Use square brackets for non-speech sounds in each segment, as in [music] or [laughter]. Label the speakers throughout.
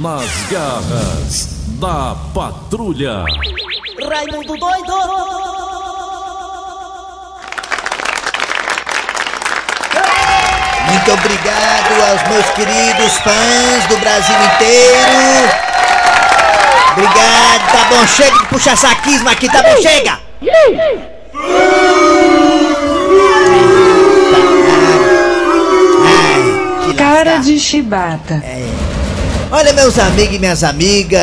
Speaker 1: Nas garras da patrulha.
Speaker 2: Raimundo doido!
Speaker 3: Muito obrigado aos meus queridos fãs do Brasil inteiro. Obrigado, tá bom, chega de puxar saquismo aqui, tá bom, chega!
Speaker 4: Cara de chibata.
Speaker 3: Olha, meus amigos e minhas amigas.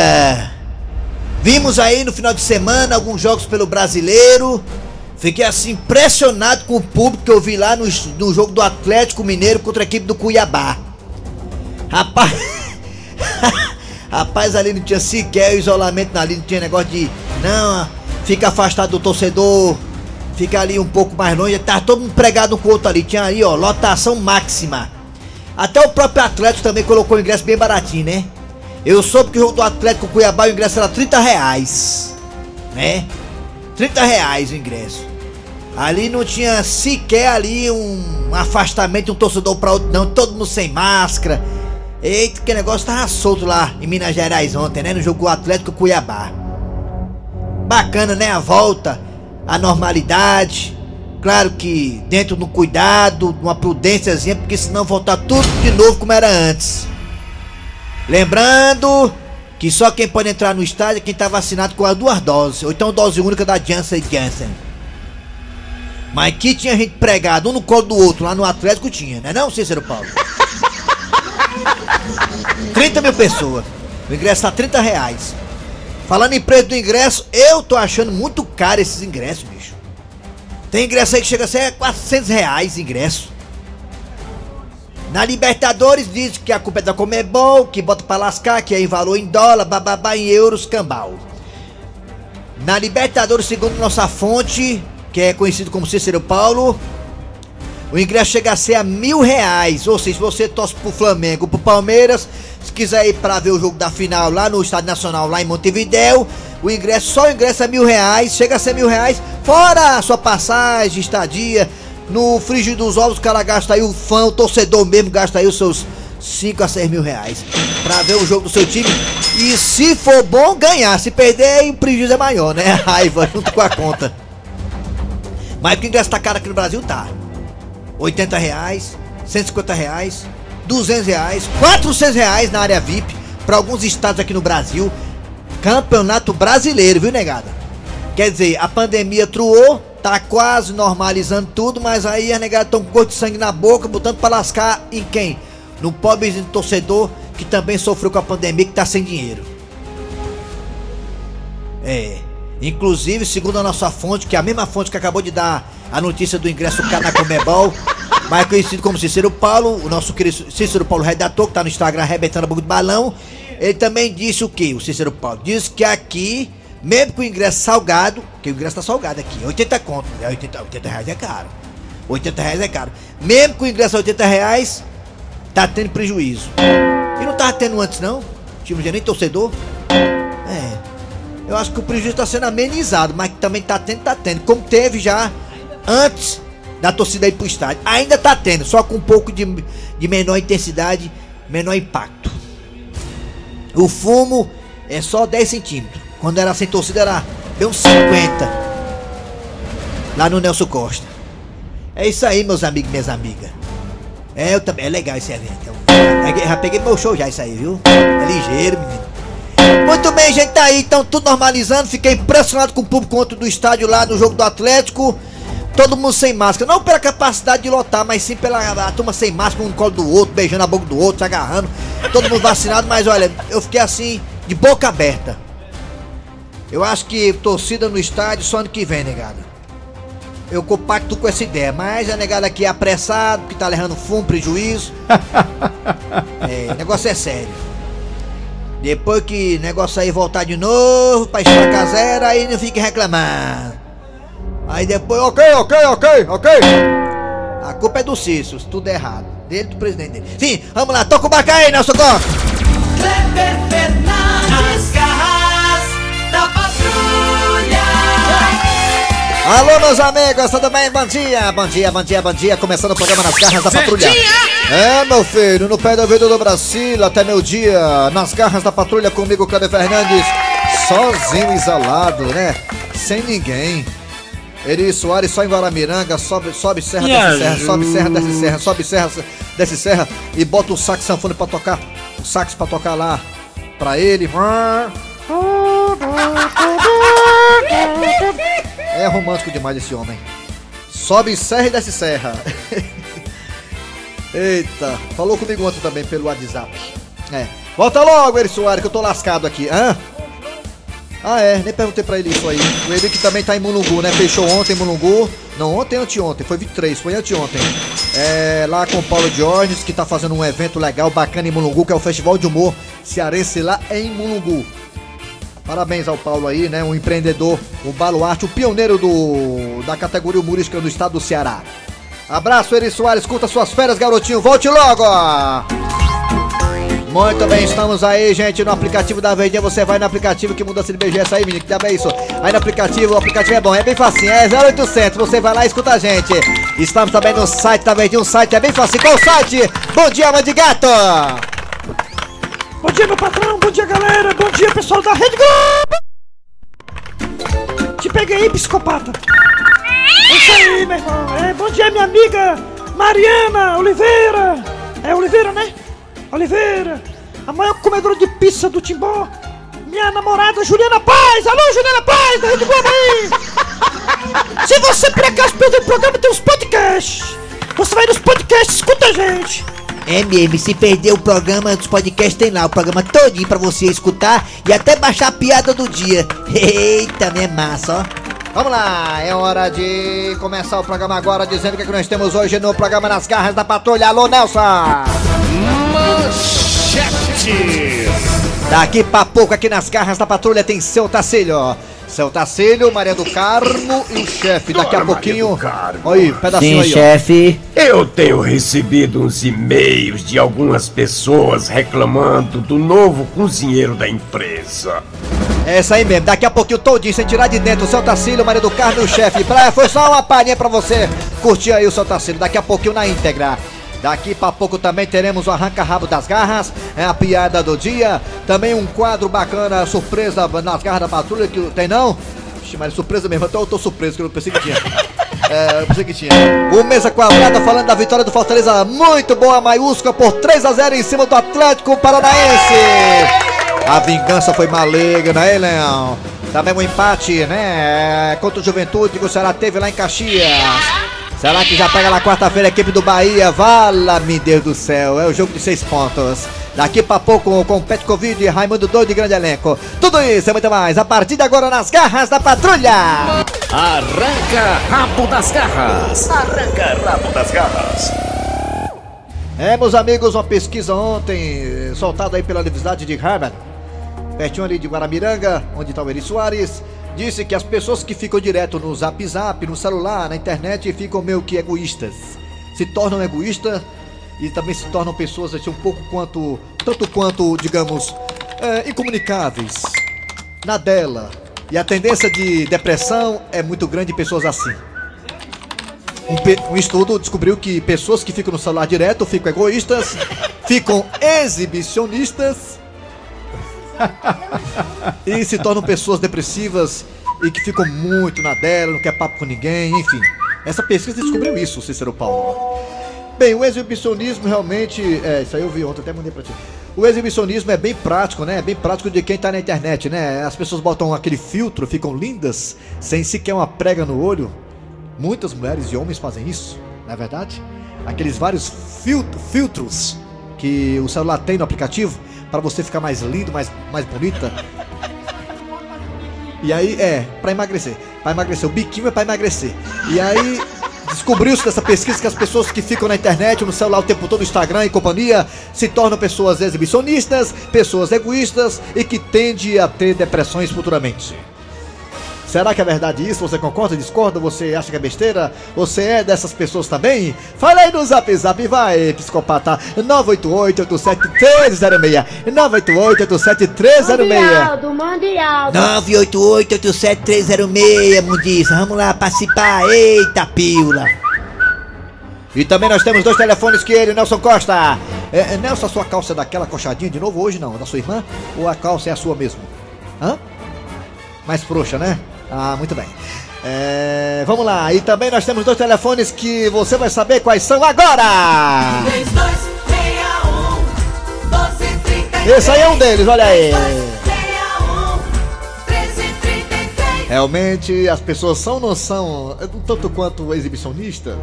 Speaker 3: Vimos aí no final de semana alguns jogos pelo brasileiro. Fiquei assim impressionado com o público que eu vi lá no, no jogo do Atlético Mineiro contra a equipe do Cuiabá. Rapaz. [laughs] Rapaz, ali não tinha sequer isolamento ali, não tinha negócio de. Não, fica afastado do torcedor, fica ali um pouco mais longe. Tava todo mundo pregado um com o outro ali. Tinha aí, ó, lotação máxima. Até o próprio Atlético também colocou o ingresso bem baratinho, né? Eu soube que o jogo do Atlético Cuiabá o ingresso era 30 reais. Né? 30 reais o ingresso. Ali não tinha sequer ali um afastamento de um torcedor para outro, não. Todo mundo sem máscara. Eita, que negócio tava solto lá em Minas Gerais ontem, né? No jogo do Atlético Cuiabá. Bacana, né? A volta, a normalidade. Claro que dentro do cuidado, uma prudênciazinha, porque senão voltar tudo de novo como era antes. Lembrando que só quem pode entrar no estádio é quem tá vacinado com as duas doses, ou então dose única da Janssen Janssen. Mas que tinha gente pregado um no colo do outro lá no Atlético tinha, né não, Cícero Paulo? [laughs] 30 mil pessoas. O ingresso tá 30 reais. Falando em preço do ingresso, eu tô achando muito caro esses ingressos, bicho. Tem ingresso aí que chega a ser 400 reais ingresso. Na Libertadores diz que a culpa é da Comebol, que bota pra lascar, que é em valor em dólar, bababá, em euros, cambal. Na Libertadores, segundo nossa fonte, que é conhecido como Cícero Paulo, o ingresso chega a ser a mil reais. Ou seja, se você torce pro Flamengo, pro Palmeiras, se quiser ir pra ver o jogo da final lá no Estádio Nacional, lá em Montevidéu, o ingresso, só o ingresso é mil reais, chega a ser mil reais, fora a sua passagem, estadia. No frigir dos ovos, o cara gasta aí, o fã, o torcedor mesmo, gasta aí os seus 5 a 6 mil reais pra ver o jogo do seu time. E se for bom, ganhar. Se perder, o prejuízo é maior, né? [laughs] Raiva junto com a conta. Mas porque o ingresso tá caro aqui no Brasil, tá. 80 reais, 150 reais, 200 reais, 400 reais na área VIP para alguns estados aqui no Brasil. Campeonato brasileiro, viu, negada? Quer dizer, a pandemia truou, tá quase normalizando tudo, mas aí as negadas estão com gosto de sangue na boca, botando pra lascar em quem? No pobrezinho torcedor que também sofreu com a pandemia, que tá sem dinheiro. É. Inclusive, segundo a nossa fonte, que é a mesma fonte que acabou de dar a notícia do ingresso cá na Comebol, [laughs] mais conhecido como Cícero Paulo, o nosso querido Cícero Paulo Redator, que tá no Instagram arrebentando a boca de balão, ele também disse o que, o Cícero Paulo? Disse que aqui, mesmo com o ingresso salgado, que o ingresso tá salgado aqui, 80 conto, é 80, 80 reais é caro. 80 reais é caro. Mesmo com o ingresso a 80 reais, tá tendo prejuízo. E não tava tendo antes não? Tipo, tinha nem torcedor? É. Eu acho que o prejuízo está sendo amenizado, mas também tá tendo, tá tendo. Como teve já antes da torcida ir pro estádio. Ainda tá tendo, só com um pouco de, de menor intensidade, menor impacto. O fumo é só 10 centímetros. Quando era sem torcida era bem uns 50. Lá no Nelson Costa. É isso aí, meus amigos e minhas amigas. É, eu também. É legal esse evento. Eu, já peguei meu show já, isso aí, viu? É ligeiro, menino. Muito bem, gente, tá aí, então tudo normalizando. Fiquei impressionado com o público ontem do estádio lá no jogo do Atlético. Todo mundo sem máscara, não pela capacidade de lotar, mas sim pela a turma sem máscara, um no colo do outro, beijando a boca do outro, se agarrando. Todo mundo vacinado, mas olha, eu fiquei assim, de boca aberta. Eu acho que torcida no estádio só ano que vem, negada. Eu compacto com essa ideia, mas a negada aqui é apressado, que tá levando fumo, prejuízo. [laughs] É, negócio é sério. Depois que o negócio aí voltar de novo pra estacar zero, aí não fique reclamando. Aí depois, ok, ok, ok, ok. A culpa é do Cícero, se tudo é errado. Dele do presidente dele. Sim, vamos lá, toca o barco aí, Nelson Costa.
Speaker 2: Kleber Fernandes, garras da patrulha.
Speaker 3: Alô, meus amigos, tudo bem? Bom dia, bom dia, bom dia, bom dia. Começando o programa nas garras da patrulha. É, meu filho, no pé da vida do Brasil, até meu dia, nas garras da patrulha comigo, Cleber Fernandes, sozinho, isolado, né? Sem ninguém. Eri Soares só em Guaramiranga, sobe, sobe serra, desce serra, sobe serra, desce serra, sobe serra, desce serra e bota o sax sanfone pra tocar, o sax pra tocar lá pra ele. É romântico demais esse homem. Sobe serra e desce serra. [laughs] Eita, falou comigo ontem também pelo WhatsApp. É. Volta logo, Eri Soares, que eu tô lascado aqui. Hã? Ah, é, nem perguntei pra ele isso aí. O Eli que também tá em Mulungu, né? Fechou ontem em Mulungu. Não, ontem anteontem, foi 23, foi anteontem. É, lá com o Paulo Diógenes, que tá fazendo um evento legal, bacana em Mulungu, que é o Festival de Humor Cearense lá em Mulungu. Parabéns ao Paulo aí, né? Um empreendedor, um baluarte, o pioneiro do, da categoria humorística do estado do Ceará. Abraço, Eri Soares, curta suas férias, garotinho. Volte logo! Muito bem, estamos aí, gente, no aplicativo da Verdinha. Você vai no aplicativo que muda de BGS aí, menino. Que é isso? Aí no aplicativo, o aplicativo é bom, é bem facinho, é 0800. Você vai lá e escuta a gente. Estamos também no site da Verdinha, um site é bem fácil. Qual o site? Bom dia, mãe de gato!
Speaker 4: Bom dia, meu patrão. Bom dia, galera. Bom dia, pessoal da Rede Globo. Te peguei, psicopata. É isso aí, meu irmão. É, bom dia, minha amiga Mariana Oliveira. É Oliveira, né? Oliveira. A maior comedora de pizza do Timbó. Minha namorada Juliana Paz. Alô, Juliana Paz, da Rede Globo aí. [laughs] Se você por acaso perdeu o programa, tem os podcasts. Você vai nos podcasts, escuta a gente.
Speaker 3: É mesmo, se perder o programa dos podcasts, tem lá o programa todinho pra você escutar e até baixar a piada do dia. Eita, é massa, ó. Vamos lá, é hora de começar o programa agora, dizendo o que, é que nós temos hoje no programa Nas Garras da Patrulha. Alô, Nelson!
Speaker 1: Manchetes.
Speaker 3: Daqui pra pouco, aqui nas garras da patrulha, tem seu Tacílio. Seu Tacílio, Maria do Carmo e o chefe. Daqui a
Speaker 5: Dona Maria
Speaker 3: pouquinho.
Speaker 5: do.
Speaker 3: Aí, pedacinho
Speaker 6: Sim,
Speaker 3: aí, ó.
Speaker 6: chefe.
Speaker 5: Eu tenho recebido uns e-mails de algumas pessoas reclamando do novo cozinheiro da empresa.
Speaker 3: É isso aí mesmo, daqui a pouquinho todinho, sem tirar de dentro, o seu Tacílio, Maria do Carmo e o chefe. Pra, foi só uma palhinha pra você curtir aí o seu Tacílio, daqui a pouquinho na íntegra. Daqui pra pouco também teremos o arranca-rabo das garras, é a piada do dia. Também um quadro bacana, surpresa nas garras da patrulha, que tem não? Vixe, mas surpresa mesmo, até eu tô surpreso, que eu não pensei que tinha. É, eu pensei que tinha. O Mesa Quadrada falando da vitória do Fortaleza, muito boa, maiúscula, por 3 a 0 em cima do Atlético Paranaense. A vingança foi maligna, hein, Leão? Também um empate, né? Contra o Juventude que o Ceará teve lá em Caxias. Será que já pega na quarta-feira a equipe do Bahia? Vala-me Deus do céu, é o jogo de seis pontos. Daqui pra pouco com Petkovic e Raimundo Doido de grande elenco. Tudo isso e muito mais a partir de agora nas garras da patrulha.
Speaker 1: Arranca rabo das garras. Arranca rabo das garras.
Speaker 3: É, meus amigos, uma pesquisa ontem eh, soltada aí pela Universidade de Harvard, pertinho ali de Guaramiranga, onde está o Eri Soares, disse que as pessoas que ficam direto no zap zap, no celular, na internet, ficam meio que egoístas. Se tornam egoístas e também se tornam pessoas assim, um pouco quanto, tanto quanto, digamos, é, incomunicáveis, na dela. E a tendência de depressão é muito grande em pessoas assim. Um, um estudo descobriu que pessoas que ficam no celular direto ficam egoístas, ficam exibicionistas e se tornam pessoas depressivas e que ficam muito na dela, não quer papo com ninguém, enfim. Essa pesquisa descobriu isso, Cícero Paulo. Bem, o exibicionismo realmente. É, isso aí eu vi ontem, até mandei pra ti. O exibicionismo é bem prático, né? É bem prático de quem tá na internet, né? As pessoas botam aquele filtro, ficam lindas, sem sequer uma prega no olho. Muitas mulheres e homens fazem isso, não é verdade? Aqueles vários filtro- filtros que o celular tem no aplicativo para você ficar mais lindo, mais, mais bonita. E aí, é, pra emagrecer. Pra emagrecer. O biquinho é pra emagrecer. E aí, descobriu-se dessa pesquisa que as pessoas que ficam na internet, no celular o tempo todo, Instagram e companhia, se tornam pessoas exibicionistas, pessoas egoístas e que tendem a ter depressões futuramente. Será que é verdade isso? Você concorda, discorda? Você acha que é besteira? Você é dessas pessoas também? Fala aí no zap zap, vai, psicopata. 988-87306. 988-87306.
Speaker 7: Mundial, Mundial.
Speaker 3: 988-87306, Mundiça. Vamos lá participar. Eita, pílula. E também nós temos dois telefones que ele, Nelson Costa. É, é, Nelson, a sua calça é daquela coxadinha de novo hoje não? Da sua irmã? Ou a calça é a sua mesmo? Hã? Mais frouxa, né? Ah, muito bem. É, vamos lá, e também nós temos dois telefones que você vai saber quais são agora!
Speaker 2: 3261 1233
Speaker 3: Esse aí é um deles, olha aí! Realmente as pessoas são não são é, um tanto quanto exibicionistas,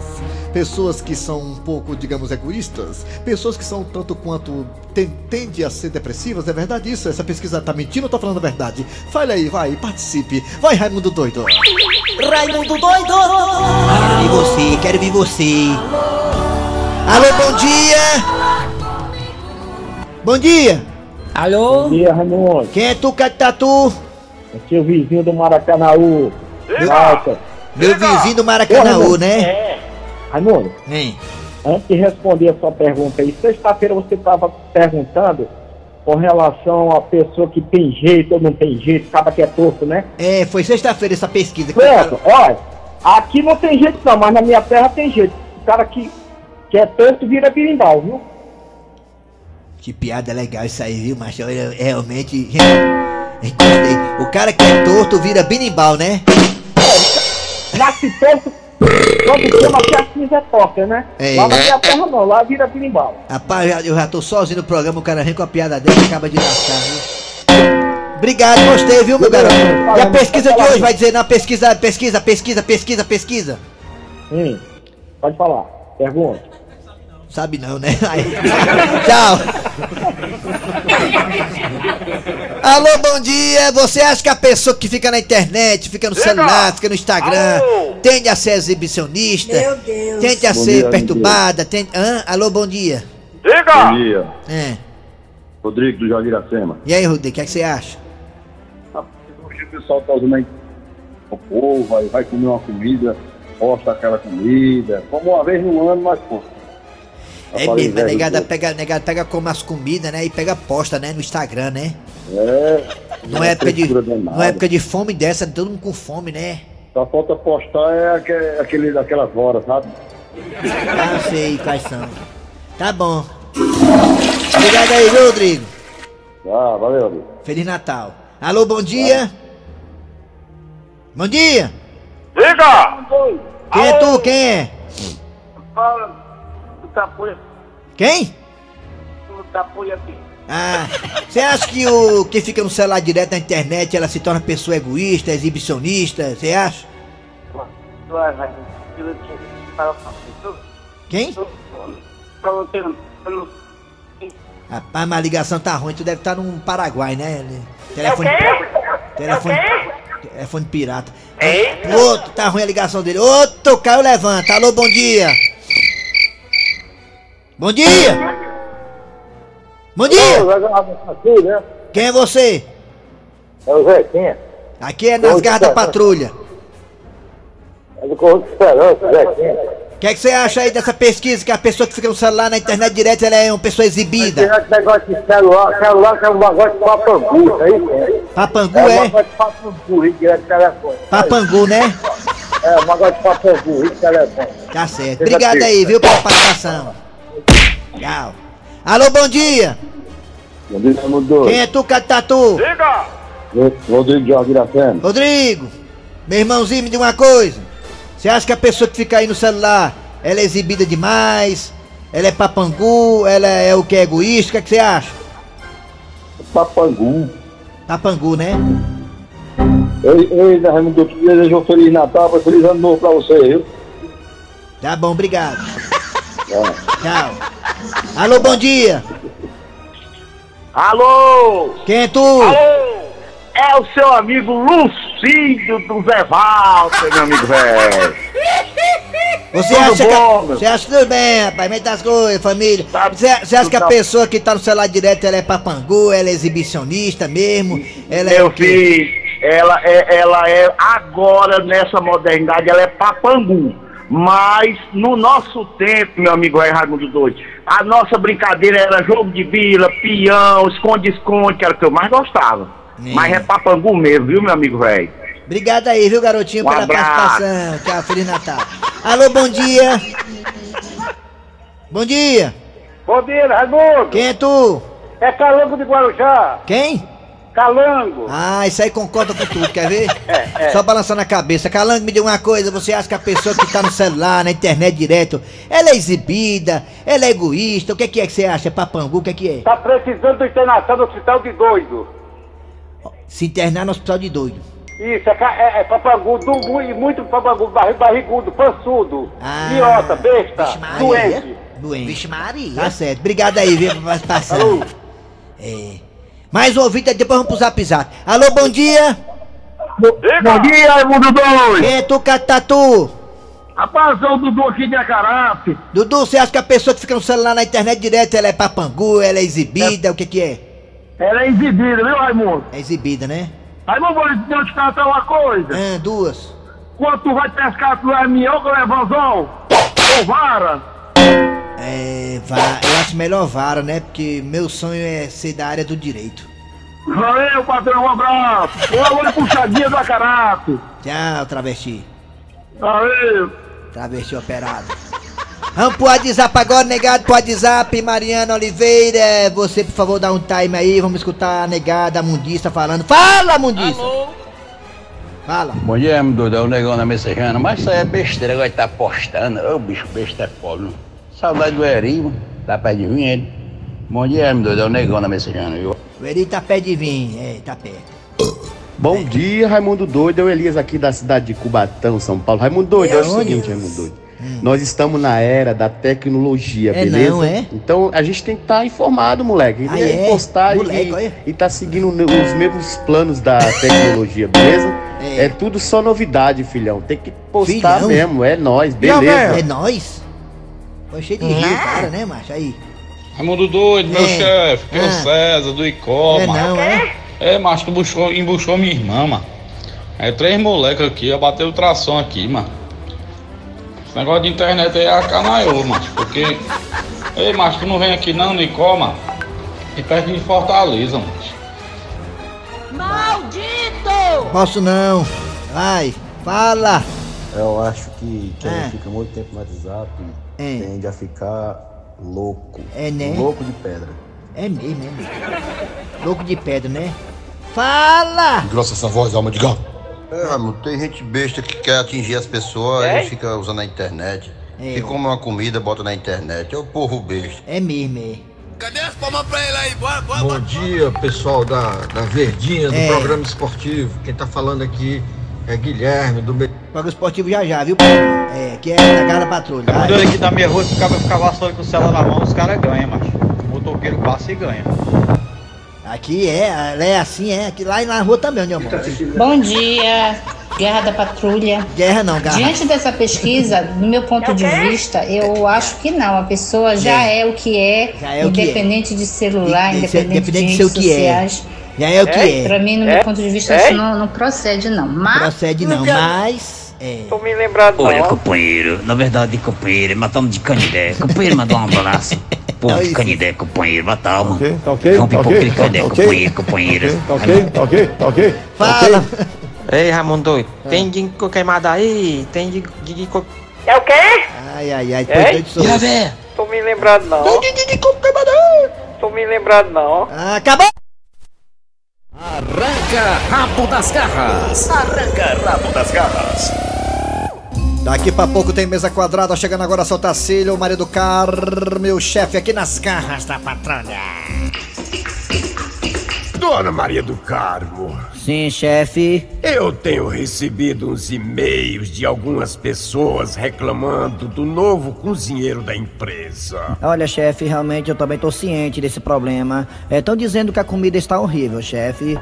Speaker 3: pessoas que são um pouco, digamos, egoístas, pessoas que são um tanto quanto ten- tendem a ser depressivas, é verdade isso? Essa pesquisa tá mentindo ou tá falando a verdade? Fale aí, vai, participe. Vai, Raimundo Doido.
Speaker 2: Raimundo doido!
Speaker 3: Quero ver você, quero ver você. Alô, bom dia! Bom dia!
Speaker 6: Alô?
Speaker 8: Bom dia, Raimundo.
Speaker 3: Quem é tu, Catatu?
Speaker 8: Aqui é o vizinho do Maracanaú. Nossa.
Speaker 3: Meu vizinho do Maracanãú, né?
Speaker 8: Raimundo,
Speaker 3: Hein?
Speaker 8: antes de responder a sua pergunta aí, sexta-feira você estava perguntando com relação a pessoa que tem jeito ou não tem jeito, acaba que é torto, né?
Speaker 3: É, foi sexta-feira essa pesquisa. que
Speaker 8: Certo, olha, aqui não tem jeito não, mas na minha terra tem jeito. O cara que, que é torto vira birimbau, viu?
Speaker 3: Que piada legal isso aí, viu, macho? Eu, realmente. O cara que é torto vira binimbal, né?
Speaker 8: Nasce torto, quando chama que a cinza é torta, né?
Speaker 3: É.
Speaker 8: Lá na minha terra não, lá vira birimbau.
Speaker 3: Rapaz, eu já- eu já tô sozinho no programa, o cara vem com a piada dele e acaba de lascar, viu? Obrigado, gostei, viu, meu garoto? E a pesquisa de hoje vai dizer na pesquisa, pesquisa, pesquisa, pesquisa, pesquisa.
Speaker 8: Hum, pode falar, pergunta.
Speaker 3: Sabe não, né? [laughs] Aí. Tchau. Alô, bom dia. Você acha que a pessoa que fica na internet, fica no celular, fica no Instagram, tende a ser exibicionista?
Speaker 7: Meu Deus.
Speaker 3: Tende a
Speaker 8: Bom
Speaker 3: ser
Speaker 8: dia,
Speaker 3: perturbada? Tende... Hã? Alô, bom dia.
Speaker 9: Bom dia,
Speaker 3: É.
Speaker 9: Rodrigo do Jardim Iracema.
Speaker 3: E aí, Rodrigo, o que, é que você acha?
Speaker 9: Hoje o pessoal tá usando o povo, vai comer uma comida, posta aquela comida, como uma vez no ano, mas pô.
Speaker 3: É mesmo, a negada pega, negada pega como as comidas, né? E pega posta, né? No Instagram, né?
Speaker 9: É,
Speaker 3: Não é época de, não é época de fome dessa, todo mundo com fome, né?
Speaker 9: Só falta postar é aquele, aquele, aquelas horas, sabe?
Speaker 3: Ah, sei quais são. Tá bom. Obrigado aí, viu, Rodrigo?
Speaker 9: Ah, valeu, amigo.
Speaker 3: Feliz Natal. Alô, bom dia. Bom dia.
Speaker 9: Diga!
Speaker 3: Quem é tu? Quem é?
Speaker 9: Fala do Tapuia,
Speaker 3: Quem?
Speaker 9: Tapuia aqui.
Speaker 3: Ah, você acha que o que fica no celular direto na internet ela se torna pessoa egoísta, exibicionista? Você acha? Quem? Rapaz, mas a ligação tá ruim, tu deve estar num Paraguai, né? Telefone. Telefone. Telefone pirata. O outro, tá ruim a ligação dele. Outro, caiu, levanta. Alô, bom dia. Bom dia! Bom dia!
Speaker 8: Aqui, né?
Speaker 3: Quem é você?
Speaker 8: É o Zequinha.
Speaker 3: Aqui é nas garras da patrulha.
Speaker 8: É do Correio de Esperança, Zequinha.
Speaker 3: O que, é que você acha aí dessa pesquisa que a pessoa que fica no celular na internet direto ela é uma pessoa exibida?
Speaker 8: Esse negócio de celular, celular que é um negócio de papangu, é isso? É,
Speaker 3: Papangu
Speaker 8: é um negócio de papangu, isso direto do telefone.
Speaker 3: Papangu, né?
Speaker 8: É, um negócio de papangu, isso telefone.
Speaker 3: Tá certo. Obrigado aí, viu, pela participação. Tchau. Alô, bom dia.
Speaker 9: Bom dia, Raimundo.
Speaker 3: Quem é tu, Catatu?
Speaker 9: Rodrigo de Jardim Iracema.
Speaker 3: Rodrigo, meu irmãozinho, me diga uma coisa. Você acha que a pessoa que fica aí no celular, ela é exibida demais? Ela é papangu? Ela é o que? É egoísta? O que, é que você acha?
Speaker 9: Papangu.
Speaker 3: Papangu, né?
Speaker 9: Ei, ei, Raimundo, eu te desejo um Feliz Natal e Feliz Ano Novo pra você, viu?
Speaker 3: Tá bom, obrigado.
Speaker 9: Tá.
Speaker 3: Tchau. Alô, bom dia.
Speaker 8: Alô!
Speaker 3: Quem é tu?
Speaker 8: É o seu amigo Lucídio do Zé Walter, meu amigo velho.
Speaker 3: Você
Speaker 8: Tudo
Speaker 3: acha
Speaker 8: bom,
Speaker 3: que.
Speaker 8: meu?
Speaker 3: Você acha tudo bem, rapaz? Muitas coisas, família.
Speaker 8: Tá-
Speaker 3: Você, você acha que a
Speaker 8: tá-
Speaker 3: pessoa que tá no celular direto ela é papangu, ela é exibicionista mesmo? Ela é
Speaker 8: Meu
Speaker 3: quê?
Speaker 8: filho, ela é, ela é agora nessa modernidade, ela é papangu. Mas no nosso tempo, meu amigo Raimundo Doido, a nossa brincadeira era jogo de vila, peão, esconde-esconde, que era o que eu mais gostava.
Speaker 3: É.
Speaker 8: Mas é papangu mesmo, viu, meu amigo velho?
Speaker 3: Obrigado aí, viu, garotinho,
Speaker 8: Um
Speaker 3: pela
Speaker 8: abraço.
Speaker 3: participação. Tchau, Feliz Natal. Alô, bom dia. Bom dia.
Speaker 9: Bom dia, Raimundo.
Speaker 3: Quem é tu?
Speaker 9: É Calango de Guarujá.
Speaker 3: Quem?
Speaker 9: Calango.
Speaker 3: Ah, isso aí concorda com tudo, quer ver? [laughs]
Speaker 9: É, é.
Speaker 3: Só balançando a cabeça. Calango, me diga uma coisa, você acha que a pessoa que tá no celular, na internet direto, ela é exibida, ela é egoísta, o que, que é que você acha? É papangu, o que, que é?
Speaker 9: Tá precisando de internação no hospital de doido.
Speaker 3: Se internar no hospital de doido.
Speaker 9: Isso, é, é, é papangu, muito papangu, barri- barrigudo, pançudo,
Speaker 3: Ah.
Speaker 9: idiota, besta,
Speaker 3: Vixe Maria.
Speaker 9: doente.
Speaker 3: Doente.
Speaker 2: Vixe Maria.
Speaker 3: Tá certo. Obrigado aí, viu, por participação. É. Mais um ouvinte, depois vamos pro zap zap. Alô, bom dia.
Speaker 9: Bom dia, Raimundo Doido.
Speaker 3: Quem é tu, Catatu?
Speaker 9: Rapaz, é o Dudu aqui de Acarape.
Speaker 3: Dudu, você acha que a pessoa que fica no celular na internet direto, ela é papangu, ela é exibida, o que que é?
Speaker 9: Ela é exibida, viu, Raimundo?
Speaker 3: É exibida, né?
Speaker 9: Raimundo, vou te contar uma coisa.
Speaker 3: Ah, duas.
Speaker 9: Quando tu vai pescar, tu é minhoca ou é vanzol? Ou vara?
Speaker 3: É, eu acho melhor vara, né? Porque meu sonho é ser da área do direito.
Speaker 9: Valeu, patrão, um abraço. Um olho puxadinha do Acarape.
Speaker 3: Tchau, travesti.
Speaker 9: Valeu.
Speaker 3: Travesti operado. Vamos pro WhatsApp agora, negado pro WhatsApp, Mariana Oliveira. Você, por favor, dá um time aí, vamos escutar a negada, a mundista falando. Fala, mundista! Fala.
Speaker 6: Bom dia, meu doido, é o negão da mensejana, mas isso aí é besteira, agora tá postando. Ô, bicho, besta é pobre. Saudade do Erinho, tá perto de vir ele. Bom dia, meu doido, é o negão da mensejana, viu?
Speaker 3: O Eri tá perto de vir, é, tá perto.
Speaker 10: Bom dia, Raimundo Doido. É o Elias aqui da cidade de Cubatão, São Paulo. Raimundo Doido, é, o
Speaker 3: onde?
Speaker 10: seguinte, Raimundo Doido. Nós estamos na era da tecnologia,
Speaker 3: É
Speaker 10: beleza?
Speaker 3: não, é?
Speaker 10: Então a gente tem que estar informado, moleque.
Speaker 3: Ah,
Speaker 10: E
Speaker 3: é?
Speaker 10: postar
Speaker 3: Moleque,
Speaker 10: e,
Speaker 3: olha.
Speaker 10: e tá seguindo os mesmos planos da tecnologia, beleza?
Speaker 3: É.
Speaker 10: É. tudo só novidade, filhão. Tem que postar
Speaker 3: Filhão?
Speaker 10: mesmo, é nós,
Speaker 3: É
Speaker 10: beleza?
Speaker 3: Foi cheio de rio, cara, né, macho? Aí.
Speaker 11: Raimundo doido, meu
Speaker 3: É.
Speaker 11: chefe, que é
Speaker 3: Ah.
Speaker 11: o César do Icó,
Speaker 3: É
Speaker 11: mano.
Speaker 3: não, é?
Speaker 11: É, macho, tu buscou, embuchou minha irmã, mano. É três moleques aqui, eu bateu o tração aqui, mano. Esse negócio de internet aí é acanaiô, macho, porque. Ei, macho, tu não vem aqui não, mano? E perto de Fortaleza, macho.
Speaker 2: Maldito!
Speaker 3: Posso não. Vai, fala.
Speaker 12: Eu acho que quem
Speaker 3: É.
Speaker 12: fica muito tempo no WhatsApp
Speaker 3: É.
Speaker 12: tende a ficar louco.
Speaker 3: É, né?
Speaker 12: Louco de pedra.
Speaker 3: É mesmo, é mesmo. Louco de pedra, né? Fala!
Speaker 13: Grossa essa voz, alma de gato.
Speaker 14: É, Raimundo, tem gente besta que quer atingir as pessoas
Speaker 3: É?
Speaker 14: e fica usando a internet.
Speaker 3: É.
Speaker 14: Que come uma comida, bota na internet. É o povo besta.
Speaker 3: É mesmo, é.
Speaker 13: Cadê as palmas pra ele aí? Bora, bora, Bom dia, pessoal da, da Verdinha, do
Speaker 3: É.
Speaker 13: programa esportivo. Quem tá falando aqui é Guilherme, do Me...
Speaker 3: Paga esportivo já já, viu, Pedro? É, que é da Garra Patrulha.
Speaker 15: Quando aqui da minha rua, se o cara ficar vassoura com o celular na mão, os caras ganham, macho. O motoqueiro passa e ganha.
Speaker 3: Aqui é, ela é assim, é. Aqui lá e na rua também, onde eu moro.
Speaker 16: Bom dia, Guerra da Patrulha.
Speaker 3: Guerra não, garra.
Speaker 16: Diante dessa pesquisa, do meu ponto de vista, eu acho que não. A pessoa já é, o que é,
Speaker 3: Já é o que é.
Speaker 16: independente de celular,
Speaker 3: De- de ser-
Speaker 16: independente,
Speaker 3: independente de o
Speaker 16: redes
Speaker 3: que é.
Speaker 16: sociais.
Speaker 3: Já é o que é.
Speaker 16: Pra mim, no meu ponto de vista,
Speaker 3: É?
Speaker 16: isso não, não procede, não. Mas,
Speaker 3: Procede não, mas. É.
Speaker 16: Tô me lembrando,
Speaker 6: Olha, companheiro, na verdade, companheiro, matamos de canidé. Companheiro, mandou um abraço. [laughs] Pô,
Speaker 3: É
Speaker 6: canidé, companheiro, matamos.
Speaker 13: Ok, tá ok,
Speaker 6: É um pipoco
Speaker 13: ok,
Speaker 6: de canidé,
Speaker 13: ok.
Speaker 6: companheiro, companheiro.
Speaker 13: Tá ok, tá ok, tá ok.
Speaker 3: Fala.
Speaker 17: Ei, Raimundo doido, tem de queimada aí? Tem de. de, de co-
Speaker 2: É o quê?
Speaker 3: Ai, ai, ai,
Speaker 17: Ei,
Speaker 3: depois doido sou.
Speaker 17: e a véia?
Speaker 2: Tô me lembrando não. Tô me lembrando não.
Speaker 3: Ah, acabou!
Speaker 1: Arranca rabo das garras. Arranca rabo das garras.
Speaker 3: Daqui pra pouco tem mesa quadrada, chegando agora a Tacílio, o marido Car, meu chefe aqui nas garras da patrulha.
Speaker 5: Dona Maria do Carmo,
Speaker 3: Sim, chefe.
Speaker 5: eu tenho recebido uns e-mails de algumas pessoas reclamando do novo cozinheiro da empresa.
Speaker 4: Olha, chefe, realmente eu também tô ciente desse problema. Estão dizendo que a comida está horrível, chefe.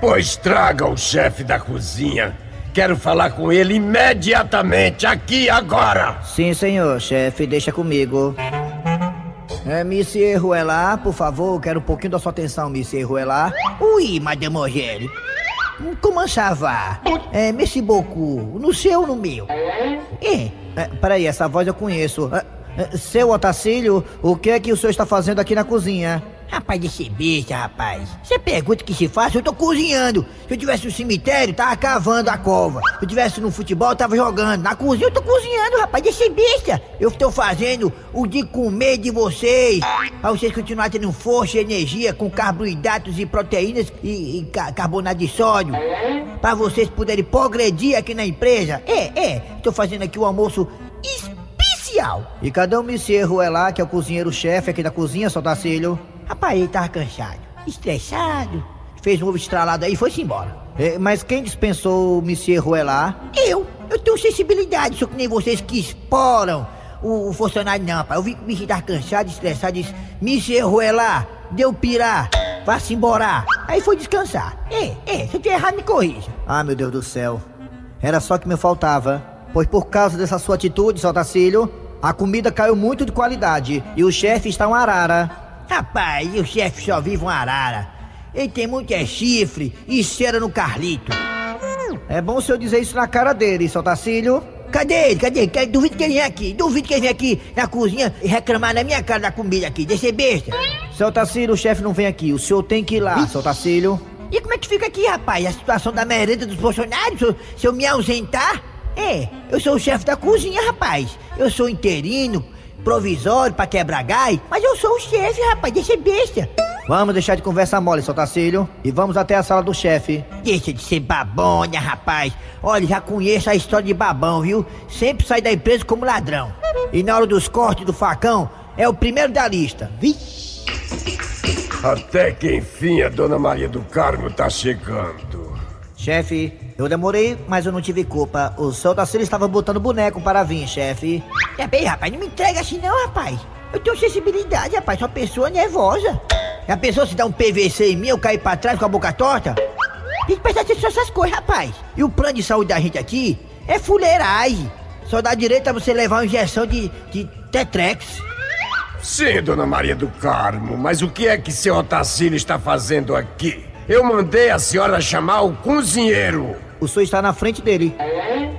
Speaker 5: Pois traga o chefe da cozinha. Quero falar com ele imediatamente, aqui agora.
Speaker 4: Sim, senhor, chefe, deixa comigo. É, Monsieur Ruelá, por favor, quero um pouquinho da sua atenção, Monsieur Ruelá.
Speaker 3: Ui, mademoiselle. Como ça? É, merci beaucoup. No seu ou no meu?
Speaker 4: É, é, peraí, essa voz eu conheço. É, é, seu Otacílio, o que é que o senhor está fazendo aqui na cozinha?
Speaker 18: Rapaz, de besta, rapaz. Você pergunta o que se faz, eu tô cozinhando. Se eu tivesse no cemitério, tava cavando a cova. Se eu tivesse no futebol, tava jogando. Na cozinha, eu tô cozinhando, rapaz, de besta. Eu tô fazendo o de comer de vocês. Pra vocês continuarem tendo força e energia com carboidratos e proteínas e, e ca- carbonato de sódio. Pra vocês poderem progredir aqui na empresa. É, é. Tô fazendo aqui o almoço especial.
Speaker 3: E cadê o Monsieur Ruelá, que é o cozinheiro-chefe aqui da cozinha, seu Tacílio?
Speaker 18: Rapaz, ele tava cansado, estressado. Fez um ovo estralado aí e foi-se embora.
Speaker 3: É, mas quem dispensou o Monsieur Ruelá?
Speaker 18: Eu, eu tenho sensibilidade, sou que nem vocês que exploram o, o funcionário não, rapaz. Eu vi que o bicho tava cansado, estressado, disse, Monsieur Ruelá, deu pirar, vá-se embora. Aí foi descansar. É, é, se eu tiver errado, me corrija.
Speaker 3: Ah, meu Deus do céu. Era só que me faltava. Pois por causa dessa sua atitude, seu Tacílio, a comida caiu muito de qualidade e o chefe está um arara.
Speaker 18: Rapaz, e o chefe só vive um arara. Ele tem muito é chifre e cera no Carlito.
Speaker 3: É bom o senhor dizer isso na cara dele, seu Tacílio.
Speaker 18: Cadê ele? Cadê ele? Duvido que ele venha aqui. Duvido que ele venha aqui na cozinha e reclamar na minha cara da comida aqui. Deixa ser besta.
Speaker 3: Seu Tacílio, o chefe não vem aqui. O senhor tem que ir lá, seu Tacílio.
Speaker 18: E como é que fica aqui, rapaz? A situação da merenda dos funcionários? Se eu, se eu me ausentar? É, eu sou o chefe da cozinha, rapaz. Eu sou interino, provisório pra quebrar gai, mas eu sou o chefe, rapaz. Deixa ser besta.
Speaker 3: Vamos deixar de conversa mole, seu Tacílio, e vamos até a sala do chefe.
Speaker 18: Deixa de ser babonha, rapaz. Olha, já conheço a história de babão, viu? Sempre sai da empresa como ladrão. E na hora dos cortes do facão, é o primeiro da lista. Vixe.
Speaker 5: Até que enfim a Dona Maria do Carmo tá chegando.
Speaker 3: Chefe, eu demorei, mas eu não tive culpa. O seu Tacílio estava botando boneco para vir, chefe.
Speaker 18: É bem, rapaz, não me entrega assim não, rapaz. Eu tenho sensibilidade, rapaz, sou uma pessoa nervosa. A pessoa se dá um PVC em mim, eu cair pra trás com a boca torta? Tem que prestar atenção nessas coisas, rapaz. E o plano de saúde da gente aqui é fuleiragem. Só dá direito a você levar uma injeção de, de Tetrex.
Speaker 5: Sim, Dona Maria do Carmo, mas o que é que seu Otacílio está fazendo aqui? Eu mandei a senhora chamar o cozinheiro.
Speaker 3: O senhor está na frente dele.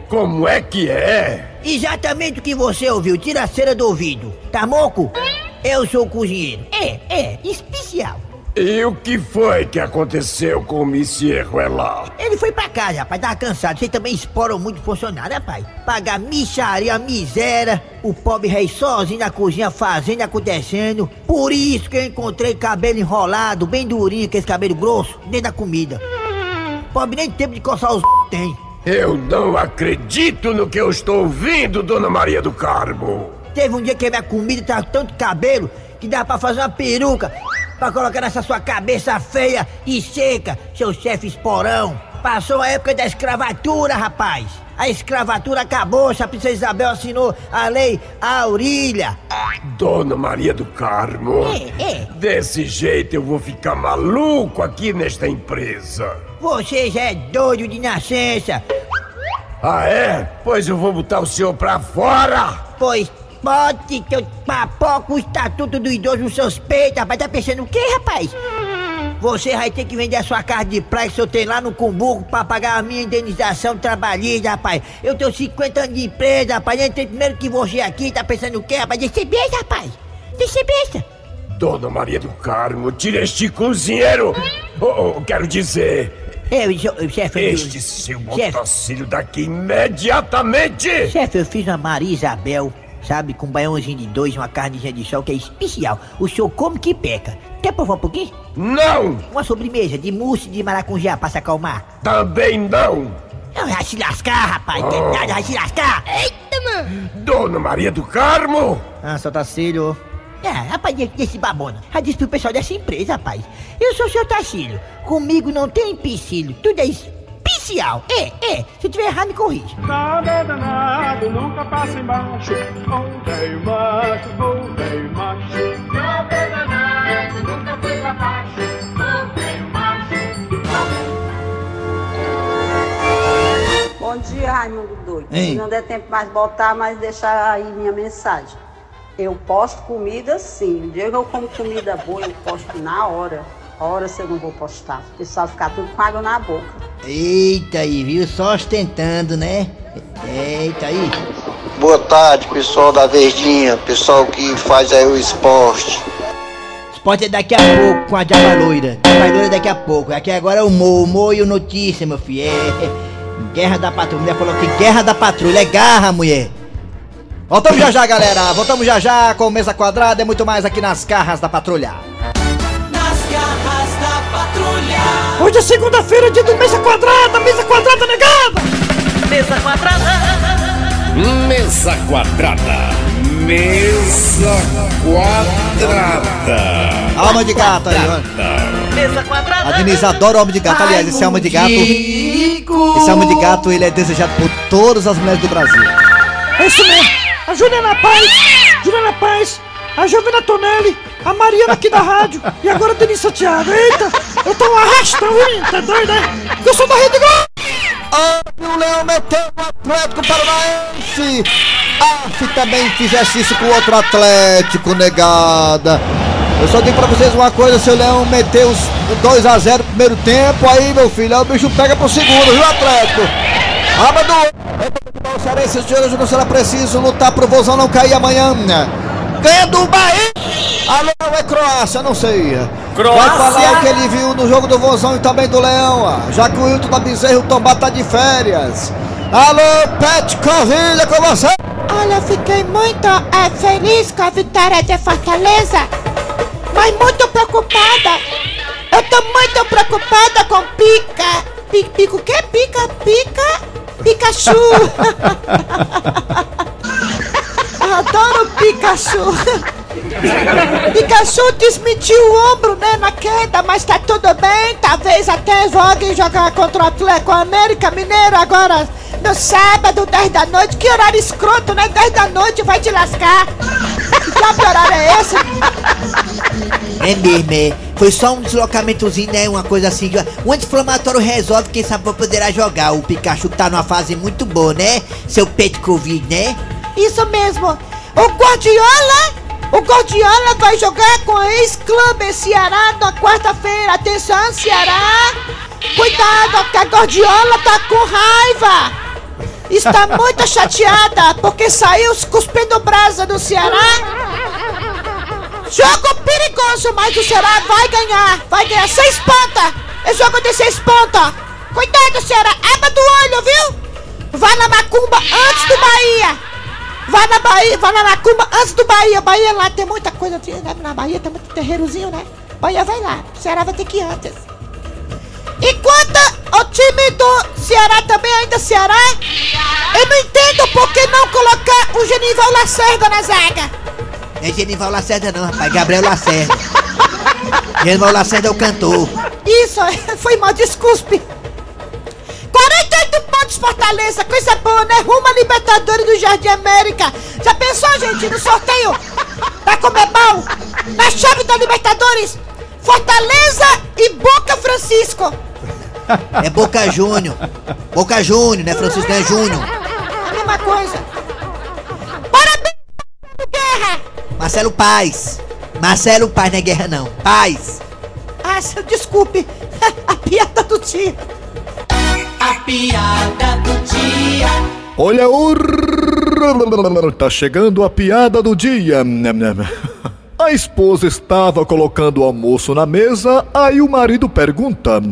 Speaker 5: Como é que é?
Speaker 18: Exatamente o que você ouviu, tira a cera do ouvido. Tá moco? Eu sou o cozinheiro. É, é, especial.
Speaker 5: E o que foi que aconteceu com o Monsieur Ruelá?
Speaker 18: Ele foi pra casa, rapaz, tava cansado. Vocês também exploram muito funcionário, rapaz. Pagar micharia, miséria. O pobre rei sozinho na cozinha fazendo e acontecendo. Por isso que eu encontrei cabelo enrolado, bem durinho, com esse cabelo grosso, dentro da comida. Pobre nem tempo de coçar os [laughs] tem.
Speaker 5: Eu não acredito no que eu estou ouvindo, Dona Maria do Carmo.
Speaker 18: Teve um dia que a minha comida tava tanto cabelo que dava pra fazer uma peruca pra colocar nessa sua cabeça feia e seca, seu chefe esporão. Passou a época da escravatura, rapaz. A escravatura acabou, a princesa Isabel assinou a lei Aurília.
Speaker 5: Dona Maria do Carmo.
Speaker 18: É, é.
Speaker 5: Desse jeito eu vou ficar maluco aqui nesta empresa.
Speaker 18: Você já é doido de nascença.
Speaker 5: Ah, é? Pois eu vou botar o senhor pra fora!
Speaker 18: Pois pode que eu papoco o estatuto do idoso seus peitos, rapaz. Tá pensando o quê, rapaz? Você vai ter que vender a sua casa de praia que senhor tem lá no Cumbuco pra pagar a minha indenização trabalhista, rapaz. Eu tenho 50 anos de empresa, rapaz. Eu entrei primeiro que você aqui. Tá pensando o quê, rapaz? Deixa ser besta, rapaz. Deixa ser besta.
Speaker 5: Dona Maria do Carmo, tira este cozinheiro! Oh, oh, quero dizer,
Speaker 18: Eu, eu, chefe, eu-
Speaker 5: este seu
Speaker 18: chefe,
Speaker 5: motocílio daqui imediatamente!
Speaker 18: chefe, eu fiz uma Maria Isabel, sabe, com um baiãozinho de dois, uma carnezinha de sol que é especial. O senhor come que peca. Quer provar um pouquinho?
Speaker 5: Não!
Speaker 18: Uma sobremesa de mousse de maracujá pra se acalmar.
Speaker 5: Também não!
Speaker 18: Não, vai se lascar, rapaz. Tem
Speaker 5: Oh.
Speaker 18: nada, vai se lascar. Eita, mano.
Speaker 5: Dona Maria do Carmo!
Speaker 3: Ah, seu Tacílio.
Speaker 18: É, rapaz, de- desse babona. Já disse pro pessoal dessa empresa, rapaz. Eu sou o seu Tacílio. Comigo não tem empecilho. Tudo é especial. É, é. Se tiver errado, me corrige.
Speaker 19: Nada é danado, nunca passa embaixo. Ou velho macho, velho macho. Nada é danado, nunca foi pra baixo. Velho
Speaker 20: Bom dia, Raimundo Doido.
Speaker 19: Hein?
Speaker 20: Não der tempo mais botar, mas deixar aí minha mensagem. Eu posto comida sim. O dia que eu como comida boa, eu posto na hora. Hora se eu não vou postar. O pessoal ficar tudo com água na boca.
Speaker 18: Eita aí, viu? Só ostentando, né? Eita aí.
Speaker 14: Boa tarde, pessoal da Verdinha, pessoal que faz aí o esporte.
Speaker 18: esporte é daqui a pouco com a Java Loira. Java Loira daqui a pouco. Aqui agora é o Mo, o Mo e o Notícia, meu filho. É. Guerra da Patrulha. A mulher falou que Guerra da Patrulha é garra, mulher.
Speaker 3: Voltamos já já, galera. Voltamos já já com mesa quadrada e muito mais aqui nas garras da patrulha.
Speaker 4: Hoje é segunda-feira, dia do mesa quadrada, mesa quadrada negada!
Speaker 19: Mesa quadrada.
Speaker 1: Mesa quadrada. Mesa quadrada.
Speaker 3: Alma de gato aí, ó.
Speaker 19: Mesa quadrada.
Speaker 3: A Denise adora alma de gato. Aliás, esse alma de gato. Esse alma de gato, ele é desejado por todas as mulheres do Brasil.
Speaker 4: É isso mesmo! A Juliana Paz, Juliana Paz, a Giovana Tonelli, a Mariana aqui da rádio e agora a Denise Santiago. Eita, eu tô um arrastão, hein? Tá doido, né? Eu sou da Rede Globo!
Speaker 3: Ah, o Leão meteu o Atlético Paranaense! Ah, se também fizesse isso com outro Atlético, negada! Eu só digo pra vocês uma coisa, se o Leão meter os 2x0 no primeiro tempo, aí, meu filho, aí o bicho pega pro segundo, viu, Atlético? Sábado, o Cearense, senhoras e será preciso lutar pro Vozão não cair amanhã. Ganha do Bahia! Alô, é Croácia, não sei.
Speaker 19: Croácia?
Speaker 3: Vai falar o que ele viu no jogo do Vozão e também do Leão, já que o Hilton da Bezerra e o Tombá tá de férias. Alô, Pet Covilha, com você!
Speaker 21: Olha, eu fiquei muito é, feliz com a vitória de Fortaleza, mas muito preocupada. Eu tô muito preocupada com Pica. Pica, pica o quê? Pica, pica, Pikachu. [laughs] Adoro Pikachu. [laughs] Pikachu desmentiu o ombro, né, na queda, mas tá tudo bem. Talvez até jogue jogar contra o Atlético América Mineiro agora no sábado, 10 da noite. Que horário escroto, né? 10 da noite vai te lascar. [laughs] Que horário é esse?
Speaker 18: É mesmo, é. Foi só um deslocamentozinho, né? Uma coisa assim. O anti-inflamatório resolve, quem sabe poderá jogar. O Pikachu tá numa fase muito boa, né? Seu pet Covid, né?
Speaker 21: Isso mesmo. O Guardiola, o Guardiola vai jogar com a ex-clube Ceará na quarta-feira. Atenção, Ceará. Cuidado, que a Guardiola tá com raiva. Está muito chateada porque saiu cuspindo brasa do Ceará. Jogo perigoso, mas o Ceará vai ganhar. Vai ganhar seis pontas. É jogo de seis pontas. Cuidado, Ceará. Aba do olho, viu? Vá na macumba antes do Bahia. Vá na Bahia, vá na macumba antes do Bahia. Bahia lá tem muita coisa. Na Bahia tem muito terreirozinho, né? Bahia vai lá. O Ceará vai ter que ir antes. Enquanto o time do Ceará também ainda Ceará, eu não entendo por que não colocar o Genival Lacerda na zaga.
Speaker 18: É Genival Lacerda não, rapaz. Gabriel Lacerda. [laughs] Genival Lacerda é o cantor.
Speaker 21: Isso, foi mal, desculpe. 48 pontos Fortaleza, coisa boa, né? Rumo a Libertadores do Jardim América. Já pensou, gente, no sorteio da Comebol? Na chave da Libertadores? Fortaleza e Boca Francisco.
Speaker 18: É Boca Júnior. Boca Júnior, né? Francisco não é Júnior.
Speaker 21: A mesma coisa. Parabéns, Guerra.
Speaker 18: Marcelo Paz. Marcelo Paz, não é guerra não. Paz.
Speaker 21: Ah, desculpe. [laughs] A piada do dia.
Speaker 19: A piada do dia.
Speaker 22: Olha o. Tá chegando a piada do dia. A esposa estava colocando o almoço na mesa, aí o marido pergunta: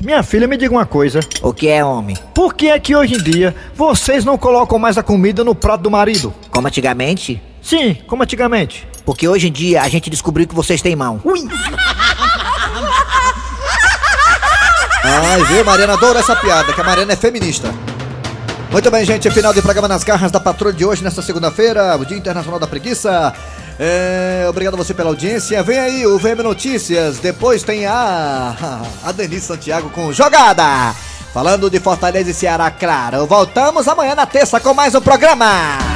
Speaker 4: Minha filha, me diga uma coisa.
Speaker 18: O que é, homem?
Speaker 4: Por que é que hoje em dia vocês não colocam mais a comida no prato do marido?
Speaker 18: Como antigamente?
Speaker 4: Sim, como antigamente.
Speaker 18: Porque hoje em dia a gente descobriu que vocês têm mão. Ui!
Speaker 3: Ai, viu, Mariana adora essa piada, que a Mariana é feminista. Muito bem, gente, final de programa nas garras da patrulha de hoje, nesta segunda-feira, o Dia Internacional da Preguiça. É, obrigado a você pela audiência. Vem aí o VM Notícias. Depois tem a. [laughs] A Denise Santiago com jogada. Falando de Fortaleza e Ceará, claro. Voltamos amanhã na terça com mais um programa.